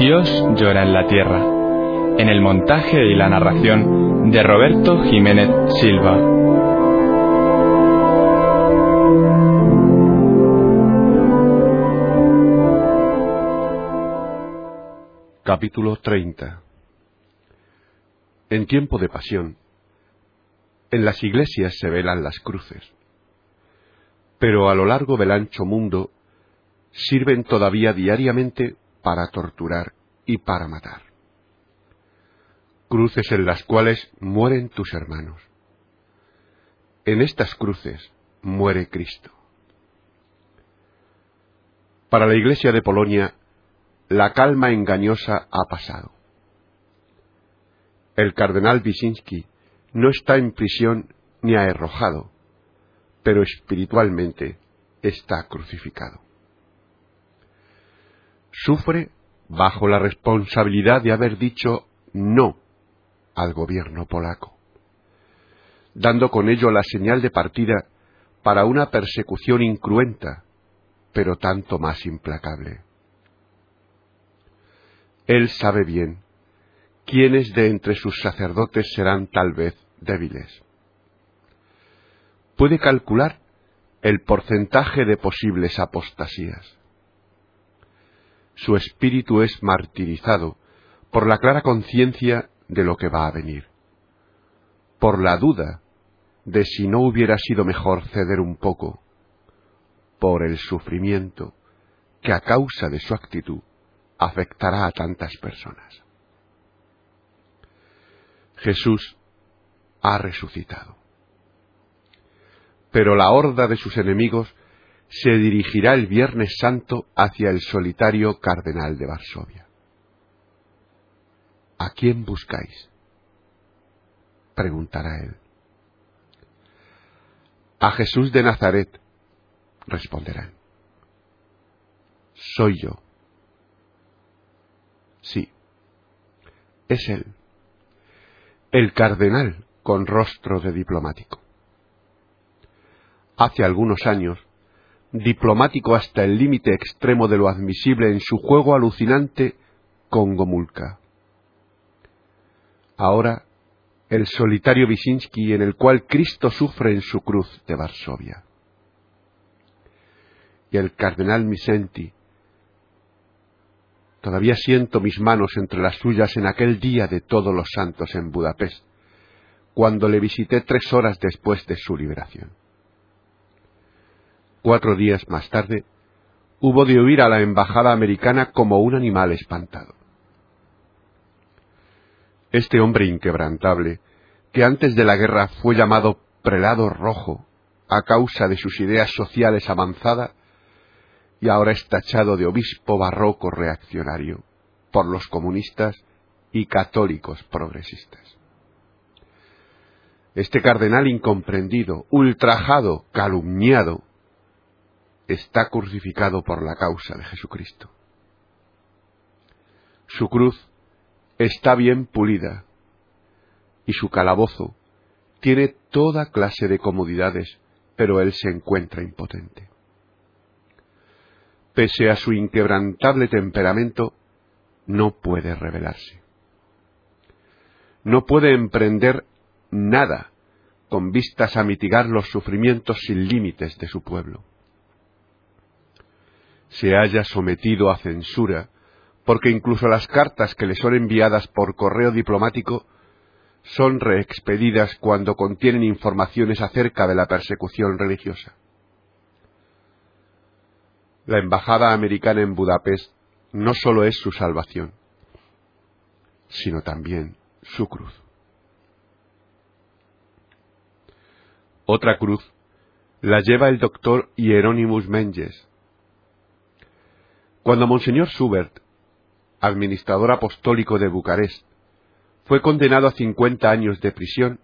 Dios llora en la tierra, en el montaje y la narración de Roberto Jiménez Silva. Capítulo 30 En tiempo de pasión, en las iglesias se velan las cruces, pero a lo largo del ancho mundo sirven todavía diariamente para torturar y para matar. Cruces en las cuales mueren tus hermanos. En estas cruces muere Cristo. Para la Iglesia de Polonia, la calma engañosa ha pasado. El cardenal Wyszynski no está en prisión ni arrojado, pero espiritualmente está crucificado sufre bajo la responsabilidad de haber dicho no al gobierno polaco, dando con ello la señal de partida para una persecución incruenta, pero tanto más implacable. Él sabe bien quiénes de entre sus sacerdotes serán tal vez débiles. Puede calcular el porcentaje de posibles apostasías su espíritu es martirizado por la clara conciencia de lo que va a venir, por la duda de si no hubiera sido mejor ceder un poco, por el sufrimiento que a causa de su actitud afectará a tantas personas. Jesús ha resucitado. Pero la horda de sus enemigos se dirigirá el Viernes Santo hacia el solitario cardenal de Varsovia. ¿A quién buscáis? preguntará él. A Jesús de Nazaret, responderán. Soy yo. Sí, es él, el cardenal con rostro de diplomático. Hace algunos años, diplomático hasta el límite extremo de lo admisible en su juego alucinante con Gomulka. Ahora, el solitario Wyszynski en el cual Cristo sufre en su cruz de Varsovia. Y el cardenal Misenti, todavía siento mis manos entre las suyas en aquel día de todos los santos en Budapest, cuando le visité tres horas después de su liberación. Cuatro días más tarde, hubo de huir a la embajada americana como un animal espantado. Este hombre inquebrantable, que antes de la guerra fue llamado prelado rojo a causa de sus ideas sociales avanzadas, y ahora es tachado de obispo barroco reaccionario por los comunistas y católicos progresistas. Este cardenal incomprendido, ultrajado, calumniado, está crucificado por la causa de Jesucristo. Su cruz está bien pulida y su calabozo tiene toda clase de comodidades, pero él se encuentra impotente. Pese a su inquebrantable temperamento, no puede rebelarse. No puede emprender nada con vistas a mitigar los sufrimientos sin límites de su pueblo se haya sometido a censura, porque incluso las cartas que le son enviadas por correo diplomático son reexpedidas cuando contienen informaciones acerca de la persecución religiosa. La embajada americana en Budapest no sólo es su salvación, sino también su cruz. Otra cruz la lleva el doctor Hieronymus Menges, Cuando Monseñor Schubert, administrador apostólico de Bucarest, fue condenado a cincuenta años de prisión,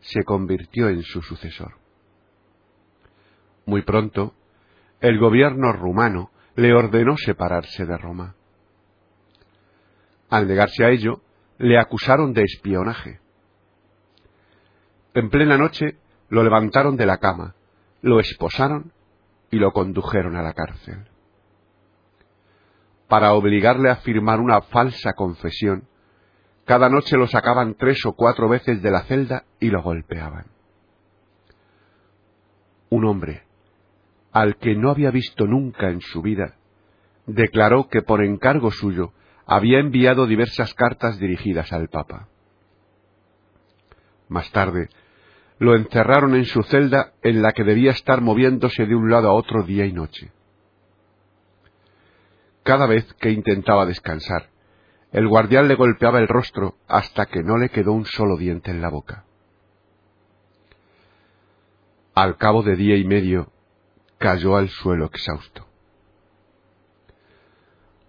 se convirtió en su sucesor. Muy pronto, el gobierno rumano le ordenó separarse de Roma. Al negarse a ello, le acusaron de espionaje. En plena noche lo levantaron de la cama, lo esposaron y lo condujeron a la cárcel. Para obligarle a firmar una falsa confesión, cada noche lo sacaban tres o cuatro veces de la celda y lo golpeaban. Un hombre, al que no había visto nunca en su vida, declaró que por encargo suyo había enviado diversas cartas dirigidas al Papa. Más tarde, lo encerraron en su celda en la que debía estar moviéndose de un lado a otro día y noche. Cada vez que intentaba descansar, el guardián le golpeaba el rostro hasta que no le quedó un solo diente en la boca. Al cabo de día y medio, cayó al suelo exhausto.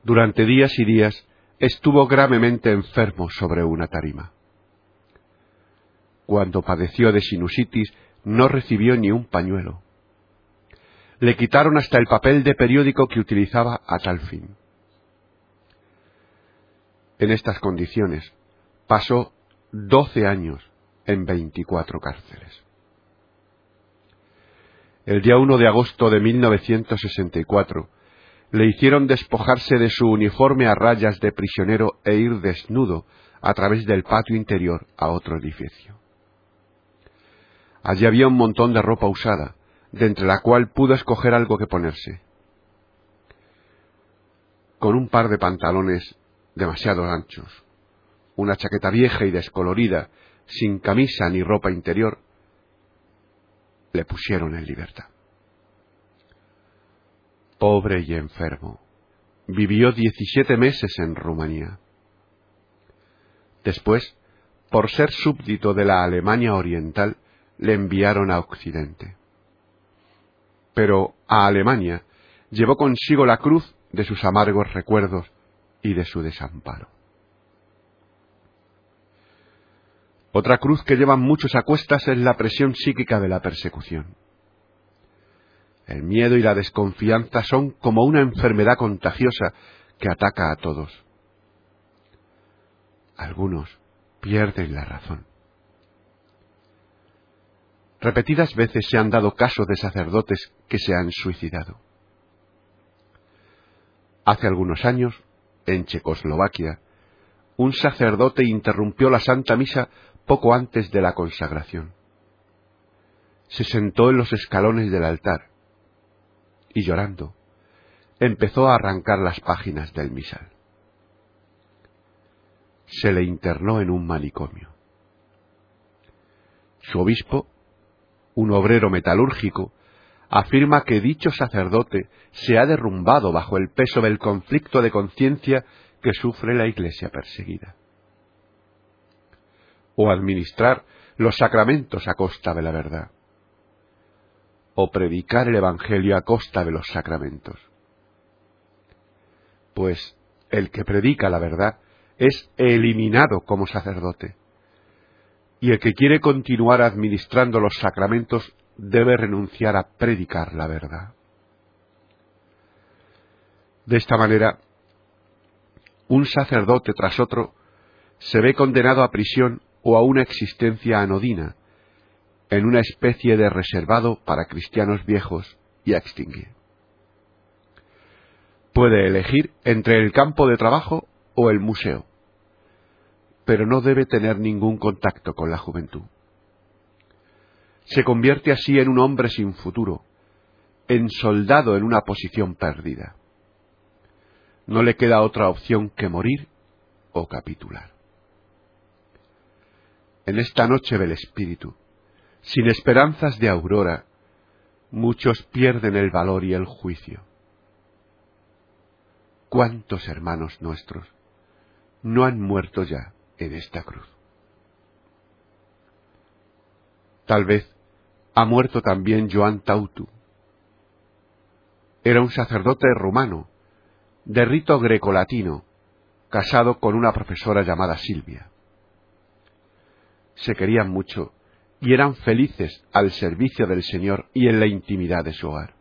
Durante días y días estuvo gravemente enfermo sobre una tarima. Cuando padeció de sinusitis no recibió ni un pañuelo. Le quitaron hasta el papel de periódico que utilizaba a tal fin. En estas condiciones pasó doce años en veinticuatro cárceles el día 1 de agosto de 1964, le hicieron despojarse de su uniforme a rayas de prisionero e ir desnudo a través del patio interior a otro edificio. Allí había un montón de ropa usada, de entre la cual pudo escoger algo que ponerse. Con un par de pantalones demasiado anchos, una chaqueta vieja y descolorida, sin camisa ni ropa interior, le pusieron en libertad. Pobre y enfermo, vivió 17 meses en Rumanía. Después, por ser súbdito de la Alemania Oriental, le enviaron a Occidente. Pero a Alemania llevó consigo la cruz de sus amargos recuerdos y de su desamparo. Otra cruz que llevan muchos a cuestas es la presión psíquica de la persecución. El miedo y la desconfianza son como una enfermedad contagiosa que ataca a todos. Algunos pierden la razón. Repetidas veces se han dado casos de sacerdotes que se han suicidado. Hace algunos años, en Checoslovaquia, un sacerdote interrumpió la Santa Misa poco antes de la consagración. Se sentó en los escalones del altar y llorando empezó a arrancar las páginas del misal. Se le internó en un manicomio. Su obispo, un obrero metalúrgico, afirma que dicho sacerdote se ha derrumbado bajo el peso del conflicto de conciencia que sufre la Iglesia perseguida. O administrar los sacramentos a costa de la verdad, o predicar el Evangelio a costa de los sacramentos. Pues el que predica la verdad es eliminado como sacerdote, y el que quiere continuar administrando los sacramentos debe renunciar a predicar la verdad. De esta manera, un sacerdote tras otro se ve condenado a prisión o a una existencia anodina, en una especie de reservado para cristianos viejos y a extinguir. Puede elegir entre el campo de trabajo o el museo, pero no debe tener ningún contacto con la juventud. Se convierte así en un hombre sin futuro, en soldado en una posición perdida. No le queda otra opción que morir o capitular en esta noche del Espíritu, sin esperanzas de aurora, muchos pierden el valor y el juicio. ¿Cuántos hermanos nuestros no han muerto ya en esta cruz? Tal vez ha muerto también Joan Tautu. Era un sacerdote romano, de rito grecolatino, casado con una profesora llamada Silvia. Se querían mucho y eran felices al servicio del Señor y en la intimidad de su hogar.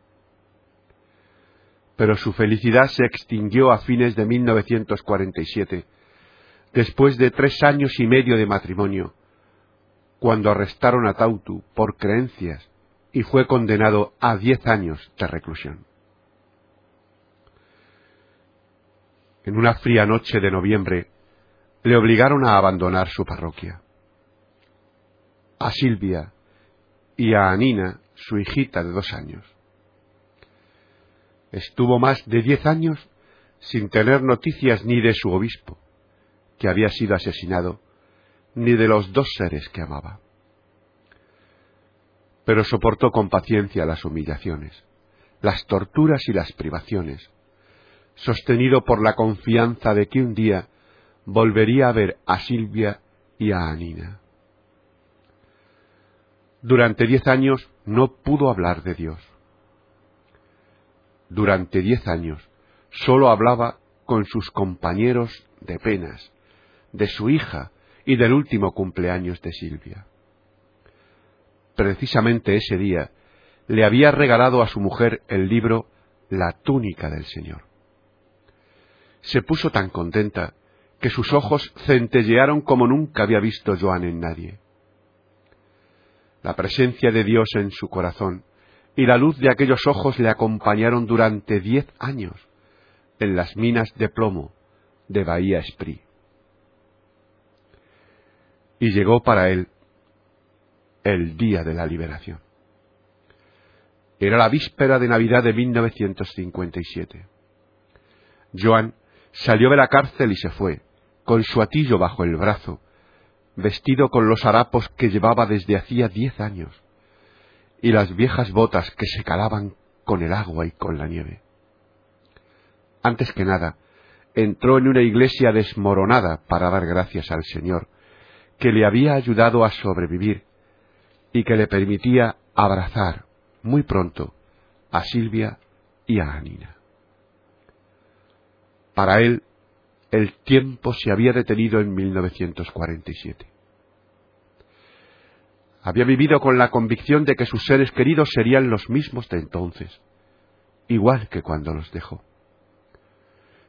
Pero su felicidad se extinguió a fines de 1947, después de tres años y medio de matrimonio, cuando arrestaron a Tautu por creencias y fue condenado a diez años de reclusión. En una fría noche de noviembre, le obligaron a abandonar su parroquia a Silvia y a Anina, su hijita de dos años. Estuvo más de diez años sin tener noticias ni de su obispo, que había sido asesinado, ni de los dos seres que amaba. Pero soportó con paciencia las humillaciones, las torturas y las privaciones, sostenido por la confianza de que un día volvería a ver a Silvia y a Anina. Durante diez años no pudo hablar de Dios. Durante diez años sólo hablaba con sus compañeros de penas, de su hija y del último cumpleaños de Silvia. Precisamente ese día le había regalado a su mujer el libro La túnica del Señor. Se puso tan contenta que sus ojos centellearon como nunca había visto Joan en nadie la presencia de Dios en su corazón y la luz de aquellos ojos le acompañaron durante diez años en las minas de plomo de Bahía Esprit. Y llegó para él el día de la liberación. Era la víspera de Navidad de 1957. Joan salió de la cárcel y se fue, con su atillo bajo el brazo, vestido con los harapos que llevaba desde hacía diez años, y las viejas botas que se calaban con el agua y con la nieve. Antes que nada, entró en una iglesia desmoronada para dar gracias al Señor, que le había ayudado a sobrevivir y que le permitía abrazar muy pronto a Silvia y a Anina. Para él el tiempo se había detenido en 1947. Había vivido con la convicción de que sus seres queridos serían los mismos de entonces, igual que cuando los dejó.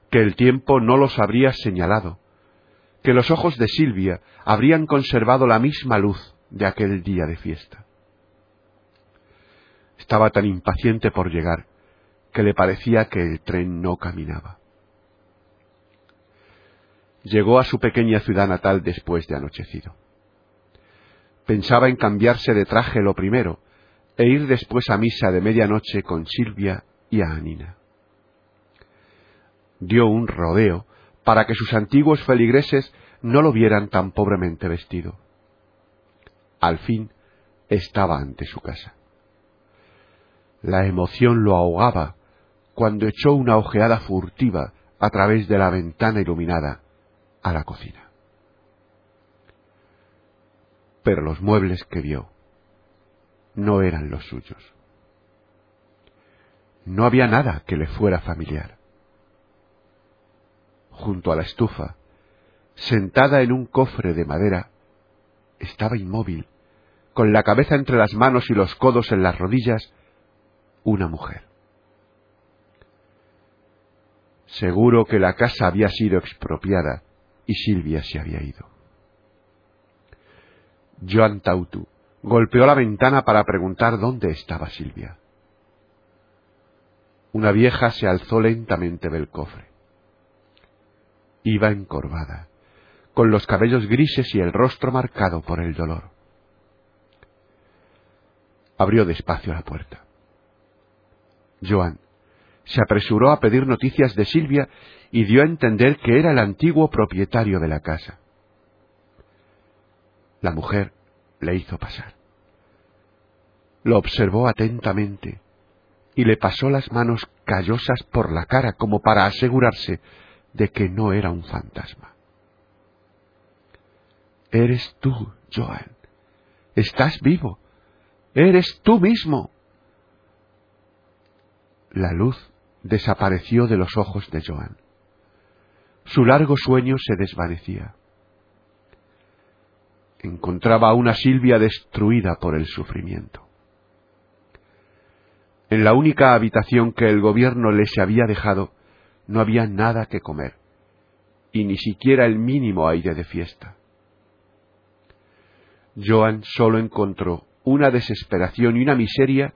Que el tiempo no los habría señalado, que los ojos de Silvia habrían conservado la misma luz de aquel día de fiesta. Estaba tan impaciente por llegar que le parecía que el tren no caminaba llegó a su pequeña ciudad natal después de anochecido. Pensaba en cambiarse de traje lo primero e ir después a misa de medianoche con Silvia y a Anina. Dio un rodeo para que sus antiguos feligreses no lo vieran tan pobremente vestido. Al fin estaba ante su casa. La emoción lo ahogaba cuando echó una ojeada furtiva a través de la ventana iluminada a la cocina. Pero los muebles que vio no eran los suyos. No había nada que le fuera familiar. Junto a la estufa, sentada en un cofre de madera, estaba inmóvil, con la cabeza entre las manos y los codos en las rodillas, una mujer. Seguro que la casa había sido expropiada y Silvia se había ido. Joan Tautu golpeó la ventana para preguntar dónde estaba Silvia. Una vieja se alzó lentamente del cofre. Iba encorvada, con los cabellos grises y el rostro marcado por el dolor. Abrió despacio la puerta. Joan se apresuró a pedir noticias de Silvia y dio a entender que era el antiguo propietario de la casa. La mujer le hizo pasar. Lo observó atentamente y le pasó las manos callosas por la cara como para asegurarse de que no era un fantasma. Eres tú, Joan. Estás vivo. Eres tú mismo. La luz desapareció de los ojos de Joan. Su largo sueño se desvanecía. Encontraba a una Silvia destruida por el sufrimiento. En la única habitación que el gobierno les había dejado no había nada que comer, y ni siquiera el mínimo aire de fiesta. Joan solo encontró una desesperación y una miseria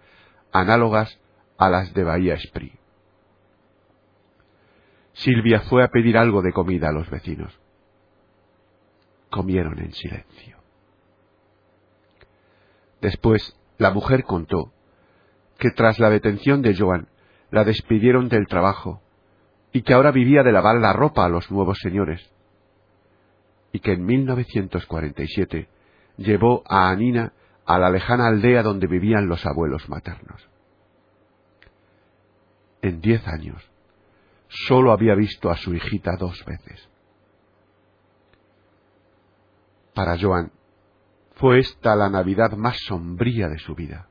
análogas a las de Bahía Esprit. Silvia fue a pedir algo de comida a los vecinos. Comieron en silencio. Después, la mujer contó que tras la detención de Joan la despidieron del trabajo y que ahora vivía de lavar la ropa a los nuevos señores y que en 1947 llevó a Anina a la lejana aldea donde vivían los abuelos maternos. En diez años sólo había visto a su hijita dos veces. Para Joan fue esta la Navidad más sombría de su vida.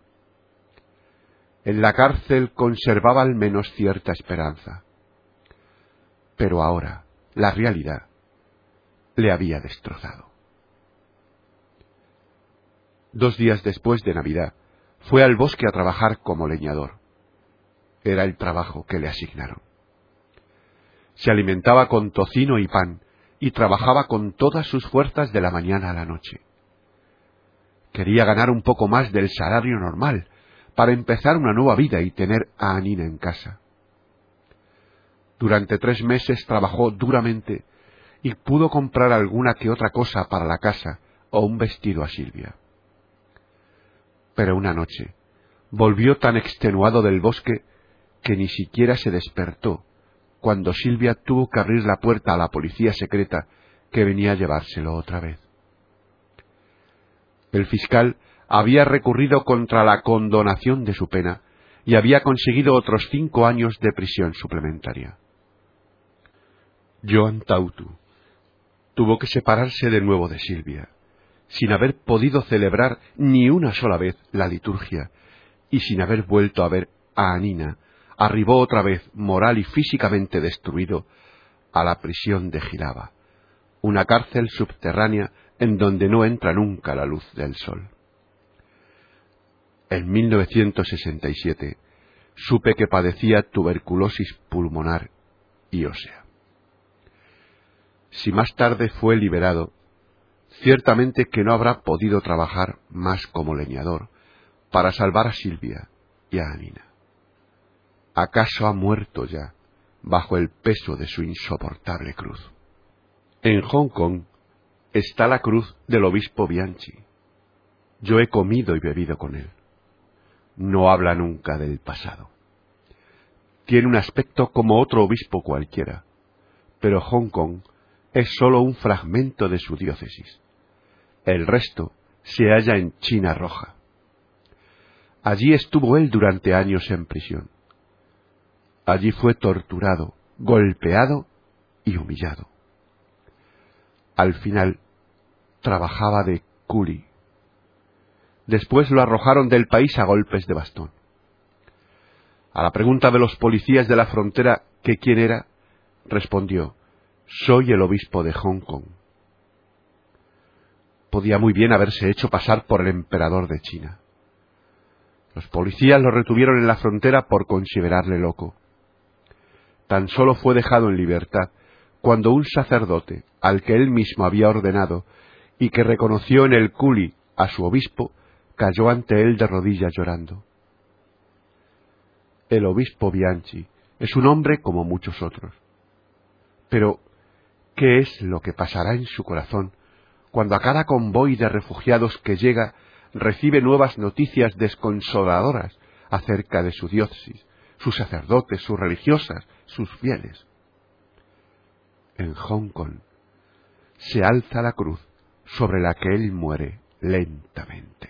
En la cárcel conservaba al menos cierta esperanza. Pero ahora la realidad le había destrozado. Dos días después de Navidad, fue al bosque a trabajar como leñador. Era el trabajo que le asignaron. Se alimentaba con tocino y pan y trabajaba con todas sus fuerzas de la mañana a la noche. Quería ganar un poco más del salario normal para empezar una nueva vida y tener a Anina en casa. Durante tres meses trabajó duramente y pudo comprar alguna que otra cosa para la casa o un vestido a Silvia. Pero una noche volvió tan extenuado del bosque que ni siquiera se despertó cuando Silvia tuvo que abrir la puerta a la policía secreta que venía a llevárselo otra vez. El fiscal había recurrido contra la condonación de su pena y había conseguido otros cinco años de prisión suplementaria. Joan Tautu tuvo que separarse de nuevo de Silvia sin haber podido celebrar ni una sola vez la liturgia y sin haber vuelto a ver a Anina, arribó otra vez, moral y físicamente destruido, a la prisión de Gilaba, una cárcel subterránea en donde no entra nunca la luz del sol. En 1967 supe que padecía tuberculosis pulmonar y ósea. Si más tarde fue liberado, Ciertamente que no habrá podido trabajar más como leñador para salvar a Silvia y a Anina. ¿Acaso ha muerto ya bajo el peso de su insoportable cruz? En Hong Kong está la cruz del obispo Bianchi. Yo he comido y bebido con él. No habla nunca del pasado. Tiene un aspecto como otro obispo cualquiera, pero Hong Kong es sólo un fragmento de su diócesis. El resto se halla en China Roja. Allí estuvo él durante años en prisión. Allí fue torturado, golpeado y humillado. Al final trabajaba de curi. Después lo arrojaron del país a golpes de bastón. A la pregunta de los policías de la frontera que quién era, respondió soy el obispo de Hong Kong. Podía muy bien haberse hecho pasar por el emperador de China. Los policías lo retuvieron en la frontera por considerarle loco. Tan solo fue dejado en libertad cuando un sacerdote, al que él mismo había ordenado y que reconoció en el culi a su obispo, cayó ante él de rodillas llorando. El obispo Bianchi es un hombre como muchos otros. Pero ¿Qué es lo que pasará en su corazón cuando a cada convoy de refugiados que llega recibe nuevas noticias desconsoladoras acerca de su diócesis, sus sacerdotes, sus religiosas, sus fieles? En Hong Kong se alza la cruz sobre la que él muere lentamente.